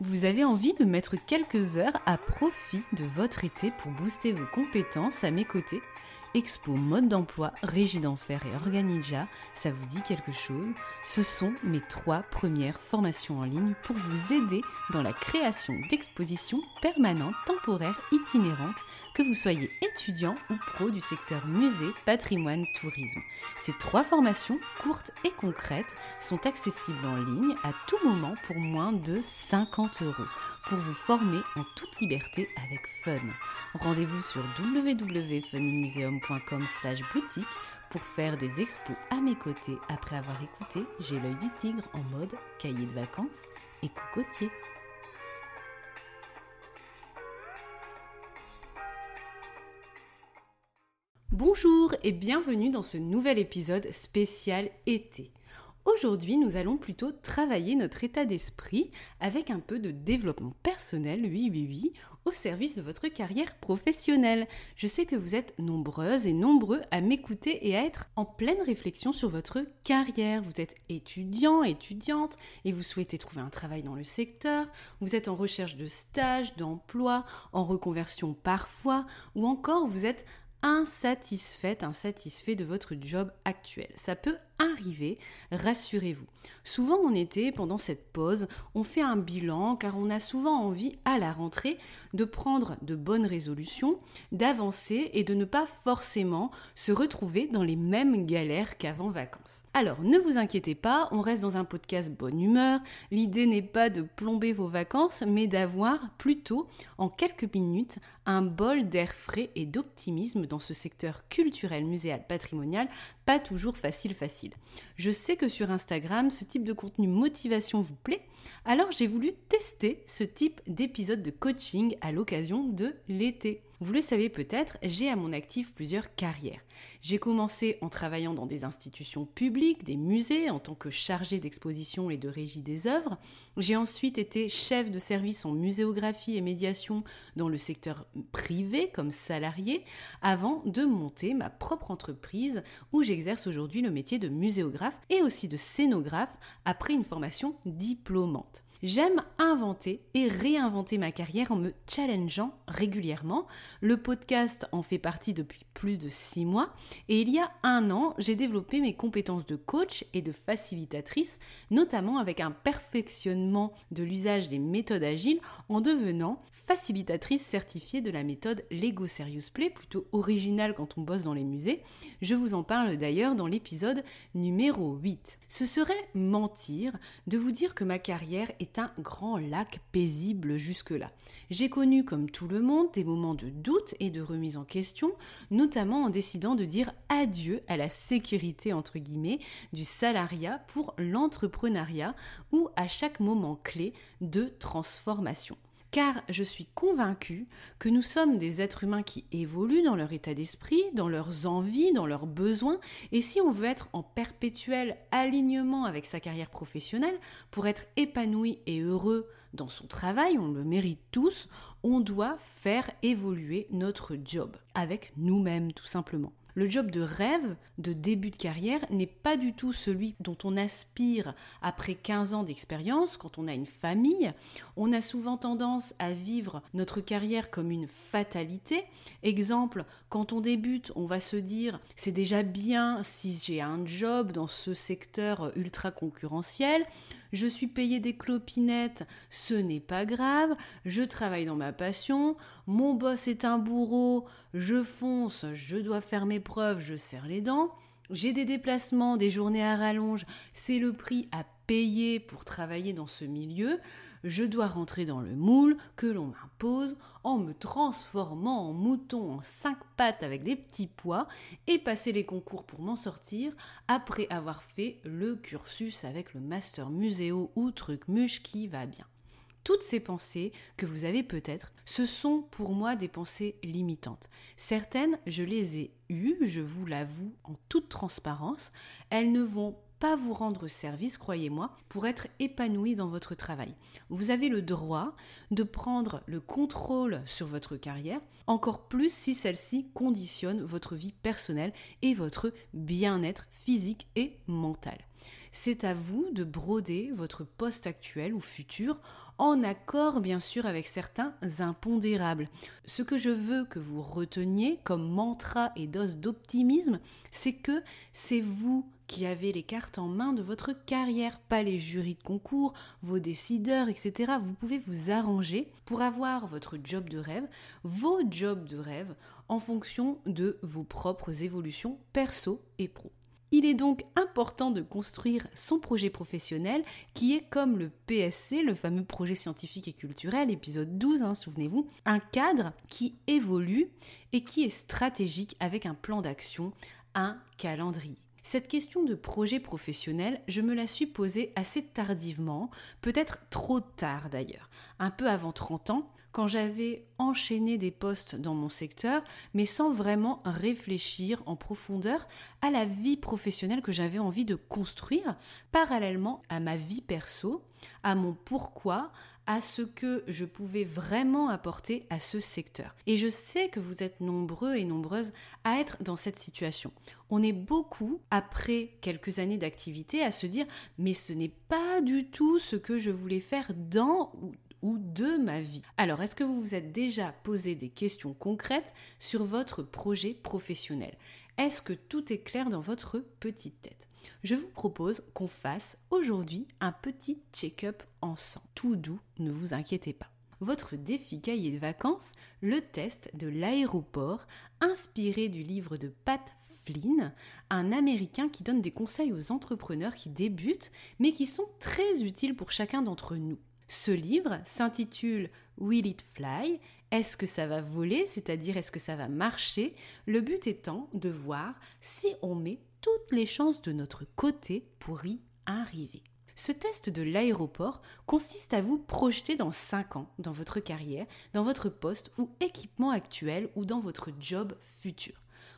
Vous avez envie de mettre quelques heures à profit de votre été pour booster vos compétences à mes côtés? Expo Mode d'emploi, Régie d'Enfer et Organija, ça vous dit quelque chose? Ce sont mes trois premières formations en ligne pour vous aider dans la création d'expositions permanentes, temporaires, itinérantes, que vous soyez étudiant ou pro du secteur musée, patrimoine, tourisme. Ces trois formations, courtes et concrètes, sont accessibles en ligne à tout moment pour moins de 50 euros pour vous former en toute liberté avec fun. Rendez-vous sur www.funmuseum.com slash boutique pour faire des expos à mes côtés après avoir écouté J'ai l'œil du tigre en mode cahier de vacances et cocotier. Bonjour et bienvenue dans ce nouvel épisode spécial été. Aujourd'hui, nous allons plutôt travailler notre état d'esprit avec un peu de développement personnel, oui, oui, oui, au service de votre carrière professionnelle. Je sais que vous êtes nombreuses et nombreux à m'écouter et à être en pleine réflexion sur votre carrière. Vous êtes étudiant, étudiante et vous souhaitez trouver un travail dans le secteur. Vous êtes en recherche de stage, d'emploi, en reconversion parfois, ou encore vous êtes insatisfaite, insatisfait de votre job actuel. Ça peut arriver, rassurez-vous. Souvent en été, pendant cette pause, on fait un bilan car on a souvent envie à la rentrée de prendre de bonnes résolutions, d'avancer et de ne pas forcément se retrouver dans les mêmes galères qu'avant vacances. Alors ne vous inquiétez pas, on reste dans un podcast bonne humeur. L'idée n'est pas de plomber vos vacances, mais d'avoir plutôt en quelques minutes un bol d'air frais et d'optimisme dans ce secteur culturel, muséal, patrimonial, pas toujours facile facile. Je sais que sur Instagram, ce type de contenu motivation vous plaît, alors j'ai voulu tester ce type d'épisode de coaching à l'occasion de l'été. Vous le savez peut-être, j'ai à mon actif plusieurs carrières. J'ai commencé en travaillant dans des institutions publiques, des musées, en tant que chargée d'exposition et de régie des œuvres. J'ai ensuite été chef de service en muséographie et médiation dans le secteur privé comme salarié, avant de monter ma propre entreprise où j'exerce aujourd'hui le métier de muséographe et aussi de scénographe après une formation diplômante. J'aime inventer et réinventer ma carrière en me challengeant régulièrement. Le podcast en fait partie depuis plus de six mois et il y a un an, j'ai développé mes compétences de coach et de facilitatrice, notamment avec un perfectionnement de l'usage des méthodes agiles en devenant facilitatrice certifiée de la méthode Lego Serious Play, plutôt originale quand on bosse dans les musées. Je vous en parle d'ailleurs dans l'épisode numéro 8. Ce serait mentir de vous dire que ma carrière est grand lac paisible jusque-là. J'ai connu, comme tout le monde, des moments de doute et de remise en question, notamment en décidant de dire adieu à la sécurité, entre guillemets, du salariat pour l'entrepreneuriat ou à chaque moment clé de transformation car je suis convaincue que nous sommes des êtres humains qui évoluent dans leur état d'esprit, dans leurs envies, dans leurs besoins, et si on veut être en perpétuel alignement avec sa carrière professionnelle, pour être épanoui et heureux dans son travail, on le mérite tous, on doit faire évoluer notre job, avec nous-mêmes tout simplement. Le job de rêve de début de carrière n'est pas du tout celui dont on aspire après 15 ans d'expérience quand on a une famille. On a souvent tendance à vivre notre carrière comme une fatalité. Exemple, quand on débute, on va se dire c'est déjà bien si j'ai un job dans ce secteur ultra concurrentiel je suis payé des clopinettes, ce n'est pas grave, je travaille dans ma passion, mon boss est un bourreau, je fonce, je dois faire mes preuves, je serre les dents. j'ai des déplacements, des journées à rallonge, c'est le prix à payer pour travailler dans ce milieu, je dois rentrer dans le moule que l'on m'impose en me transformant en mouton en cinq pattes avec des petits pois et passer les concours pour m'en sortir après avoir fait le cursus avec le master muséo ou truc muche qui va bien. Toutes ces pensées que vous avez peut-être, ce sont pour moi des pensées limitantes. Certaines, je les ai eues, je vous l'avoue en toute transparence, elles ne vont pas vous rendre service, croyez-moi, pour être épanoui dans votre travail. Vous avez le droit de prendre le contrôle sur votre carrière, encore plus si celle-ci conditionne votre vie personnelle et votre bien-être physique et mental. C'est à vous de broder votre poste actuel ou futur en accord bien sûr avec certains impondérables. Ce que je veux que vous reteniez comme mantra et dose d'optimisme, c'est que c'est vous qui avez les cartes en main de votre carrière, pas les jurys de concours, vos décideurs, etc. Vous pouvez vous arranger pour avoir votre job de rêve, vos jobs de rêve, en fonction de vos propres évolutions perso et pro. Il est donc important de construire son projet professionnel qui est comme le PSC, le fameux projet scientifique et culturel, épisode 12, hein, souvenez-vous, un cadre qui évolue et qui est stratégique avec un plan d'action, un calendrier. Cette question de projet professionnel, je me la suis posée assez tardivement, peut-être trop tard d'ailleurs, un peu avant 30 ans, quand j'avais enchaîné des postes dans mon secteur, mais sans vraiment réfléchir en profondeur à la vie professionnelle que j'avais envie de construire, parallèlement à ma vie perso, à mon pourquoi, à ce que je pouvais vraiment apporter à ce secteur. Et je sais que vous êtes nombreux et nombreuses à être dans cette situation. On est beaucoup, après quelques années d'activité, à se dire mais ce n'est pas du tout ce que je voulais faire dans ou de ma vie. Alors, est-ce que vous vous êtes déjà posé des questions concrètes sur votre projet professionnel? Est-ce que tout est clair dans votre petite tête? Je vous propose qu'on fasse aujourd'hui un petit check-up ensemble. Tout doux, ne vous inquiétez pas. Votre défi cahier de vacances, le test de l'aéroport, inspiré du livre de Pat Flynn, un Américain qui donne des conseils aux entrepreneurs qui débutent, mais qui sont très utiles pour chacun d'entre nous. Ce livre s'intitule Will it fly? Est-ce que ça va voler? C'est-à-dire est-ce que ça va marcher? Le but étant de voir si on met toutes les chances de notre côté pour y arriver. Ce test de l'aéroport consiste à vous projeter dans 5 ans dans votre carrière, dans votre poste ou équipement actuel ou dans votre job futur.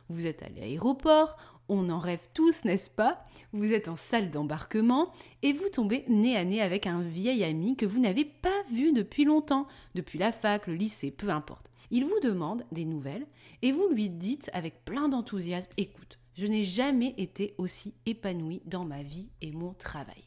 Vous êtes à l'aéroport, on en rêve tous, n'est-ce pas? Vous êtes en salle d'embarquement et vous tombez nez à nez avec un vieil ami que vous n'avez pas vu depuis longtemps, depuis la fac, le lycée, peu importe. Il vous demande des nouvelles et vous lui dites avec plein d'enthousiasme, écoute, je n'ai jamais été aussi épanouie dans ma vie et mon travail.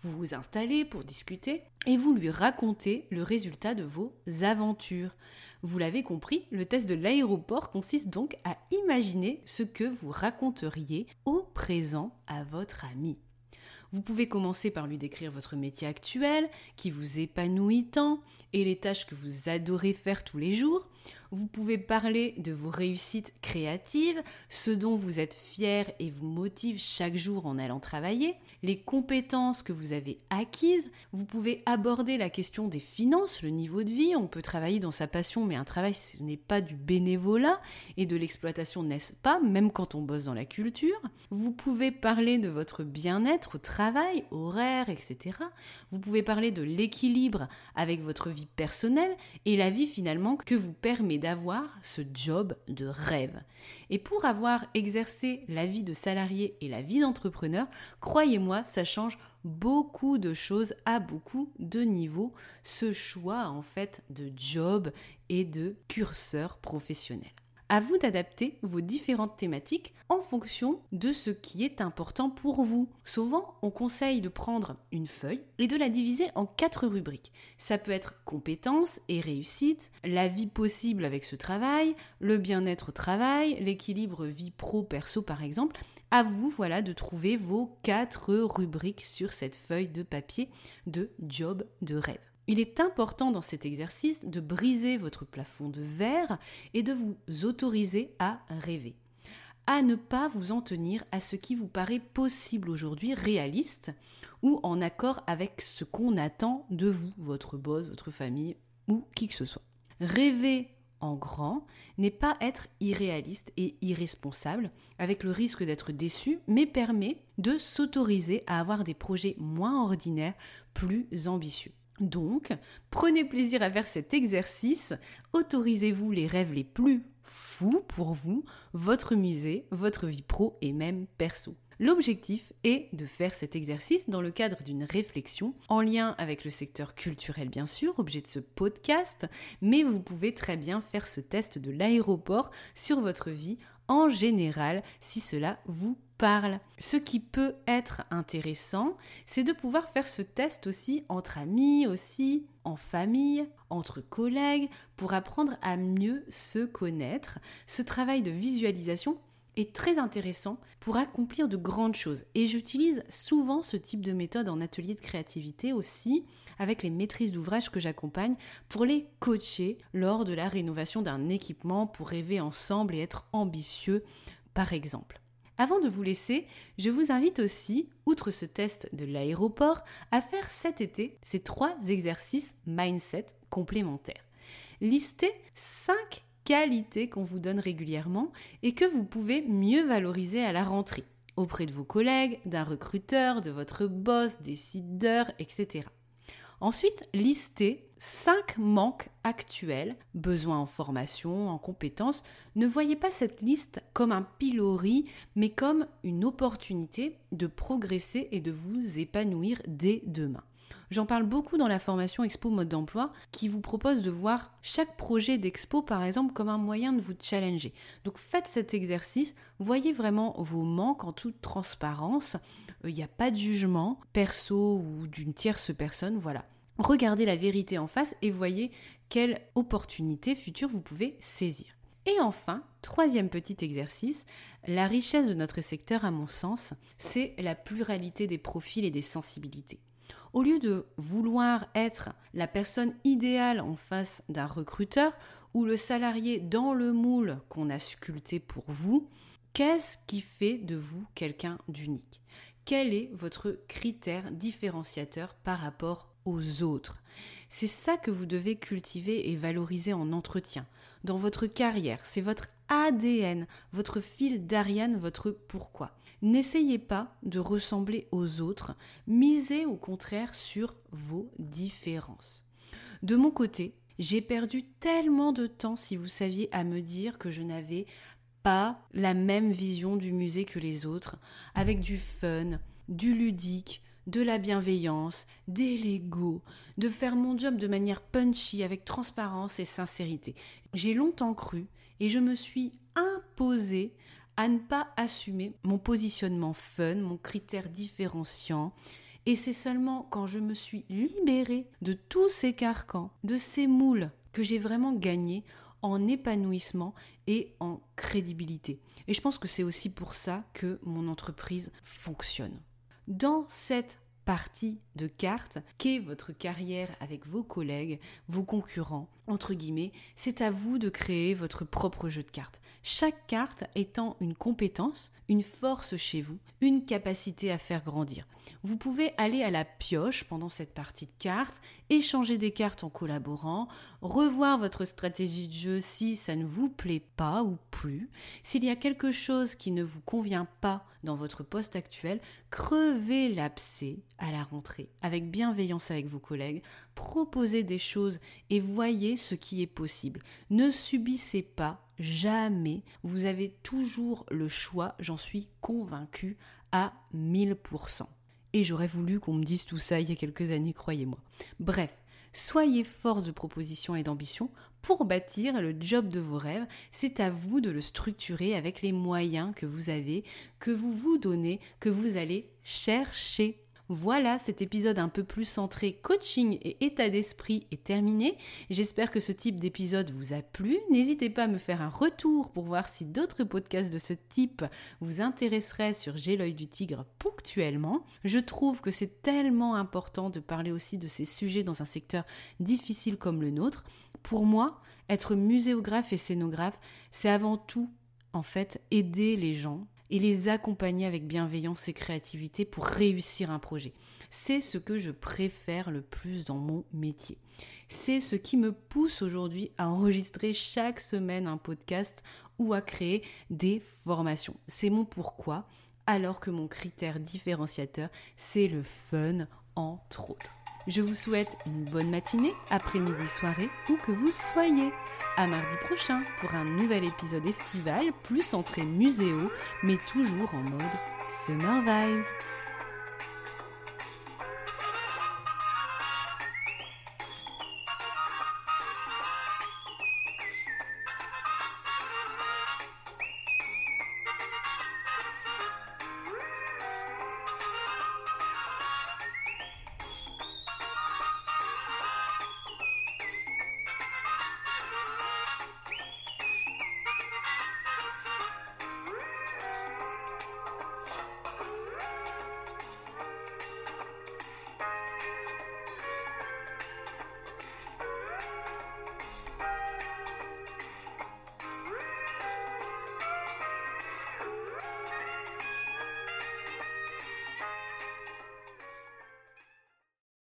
Vous vous installez pour discuter et vous lui racontez le résultat de vos aventures. Vous l'avez compris, le test de l'aéroport consiste donc à imaginer ce que vous raconteriez au présent à votre ami. Vous pouvez commencer par lui décrire votre métier actuel, qui vous épanouit tant, et les tâches que vous adorez faire tous les jours. Vous pouvez parler de vos réussites créatives, ce dont vous êtes fier et vous motive chaque jour en allant travailler, les compétences que vous avez acquises. Vous pouvez aborder la question des finances, le niveau de vie. On peut travailler dans sa passion, mais un travail, ce n'est pas du bénévolat et de l'exploitation, n'est-ce pas, même quand on bosse dans la culture. Vous pouvez parler de votre bien-être au travail, horaire, etc. Vous pouvez parler de l'équilibre avec votre vie personnelle et la vie finalement que vous permet d'avoir ce job de rêve. Et pour avoir exercé la vie de salarié et la vie d'entrepreneur, croyez-moi, ça change beaucoup de choses à beaucoup de niveaux, ce choix en fait de job et de curseur professionnel. À vous d'adapter vos différentes thématiques en fonction de ce qui est important pour vous. Souvent, on conseille de prendre une feuille et de la diviser en quatre rubriques. Ça peut être compétences et réussite, la vie possible avec ce travail, le bien-être au travail, l'équilibre vie pro-perso par exemple. À vous, voilà, de trouver vos quatre rubriques sur cette feuille de papier de job de rêve. Il est important dans cet exercice de briser votre plafond de verre et de vous autoriser à rêver. à ne pas vous en tenir à ce qui vous paraît possible aujourd'hui, réaliste, ou en accord avec ce qu'on attend de vous, votre boss, votre famille ou qui que ce soit. Rêver en grand n'est pas être irréaliste et irresponsable, avec le risque d'être déçu, mais permet de s'autoriser à avoir des projets moins ordinaires, plus ambitieux. Donc, prenez plaisir à faire cet exercice, autorisez-vous les rêves les plus fous pour vous, votre musée, votre vie pro et même perso. L'objectif est de faire cet exercice dans le cadre d'une réflexion en lien avec le secteur culturel bien sûr, objet de ce podcast, mais vous pouvez très bien faire ce test de l'aéroport sur votre vie en général si cela vous Ce qui peut être intéressant, c'est de pouvoir faire ce test aussi entre amis, aussi en famille, entre collègues, pour apprendre à mieux se connaître. Ce travail de visualisation est très intéressant pour accomplir de grandes choses. Et j'utilise souvent ce type de méthode en atelier de créativité aussi avec les maîtrises d'ouvrage que j'accompagne pour les coacher lors de la rénovation d'un équipement pour rêver ensemble et être ambitieux par exemple. Avant de vous laisser, je vous invite aussi, outre ce test de l'aéroport, à faire cet été ces trois exercices mindset complémentaires. Listez 5 qualité qu'on vous donne régulièrement et que vous pouvez mieux valoriser à la rentrée auprès de vos collègues, d'un recruteur, de votre boss, décideur, etc. Ensuite, listez 5 manques actuels, besoins en formation, en compétences. Ne voyez pas cette liste comme un pilori, mais comme une opportunité de progresser et de vous épanouir dès demain. J'en parle beaucoup dans la formation Expo Mode d'emploi qui vous propose de voir chaque projet d'expo par exemple comme un moyen de vous challenger. Donc faites cet exercice, voyez vraiment vos manques en toute transparence. Euh, il n'y a pas de jugement perso ou d'une tierce personne, voilà. Regardez la vérité en face et voyez quelle opportunité future vous pouvez saisir. Et enfin, troisième petit exercice, la richesse de notre secteur, à mon sens, c'est la pluralité des profils et des sensibilités. Au lieu de vouloir être la personne idéale en face d'un recruteur ou le salarié dans le moule qu'on a sculpté pour vous, qu'est-ce qui fait de vous quelqu'un d'unique? Quel est votre critère différenciateur par rapport aux autres C'est ça que vous devez cultiver et valoriser en entretien, dans votre carrière. C'est votre ADN, votre fil d'Ariane, votre pourquoi. N'essayez pas de ressembler aux autres, misez au contraire sur vos différences. De mon côté, j'ai perdu tellement de temps, si vous saviez, à me dire que je n'avais pas la même vision du musée que les autres, avec du fun, du ludique, de la bienveillance, des Lego, de faire mon job de manière punchy, avec transparence et sincérité. J'ai longtemps cru et je me suis imposée à ne pas assumer mon positionnement fun, mon critère différenciant. Et c'est seulement quand je me suis libérée de tous ces carcans, de ces moules, que j'ai vraiment gagné en épanouissement et en crédibilité. Et je pense que c'est aussi pour ça que mon entreprise fonctionne. Dans cette partie de cartes qu'est votre carrière avec vos collègues, vos concurrents, entre guillemets, c'est à vous de créer votre propre jeu de cartes. Chaque carte étant une compétence, une force chez vous, une capacité à faire grandir. Vous pouvez aller à la pioche pendant cette partie de cartes, échanger des cartes en collaborant, revoir votre stratégie de jeu si ça ne vous plaît pas ou plus. S'il y a quelque chose qui ne vous convient pas dans votre poste actuel, crevez l'abcès à la rentrée avec bienveillance avec vos collègues, proposez des choses et voyez ce qui est possible. Ne subissez pas jamais. Vous avez toujours le choix, j'en suis convaincue à 1000%. Et j'aurais voulu qu'on me dise tout ça il y a quelques années, croyez-moi. Bref, soyez force de proposition et d'ambition pour bâtir le job de vos rêves. C'est à vous de le structurer avec les moyens que vous avez, que vous vous donnez, que vous allez chercher. Voilà, cet épisode un peu plus centré coaching et état d'esprit est terminé. J'espère que ce type d'épisode vous a plu. N'hésitez pas à me faire un retour pour voir si d'autres podcasts de ce type vous intéresseraient sur J'ai du tigre ponctuellement. Je trouve que c'est tellement important de parler aussi de ces sujets dans un secteur difficile comme le nôtre. Pour moi, être muséographe et scénographe, c'est avant tout en fait aider les gens et les accompagner avec bienveillance et créativité pour réussir un projet. C'est ce que je préfère le plus dans mon métier. C'est ce qui me pousse aujourd'hui à enregistrer chaque semaine un podcast ou à créer des formations. C'est mon pourquoi, alors que mon critère différenciateur, c'est le fun entre autres. Je vous souhaite une bonne matinée, après-midi, soirée, où que vous soyez. À mardi prochain pour un nouvel épisode estival, plus centré muséo, mais toujours en mode Summer Vibes.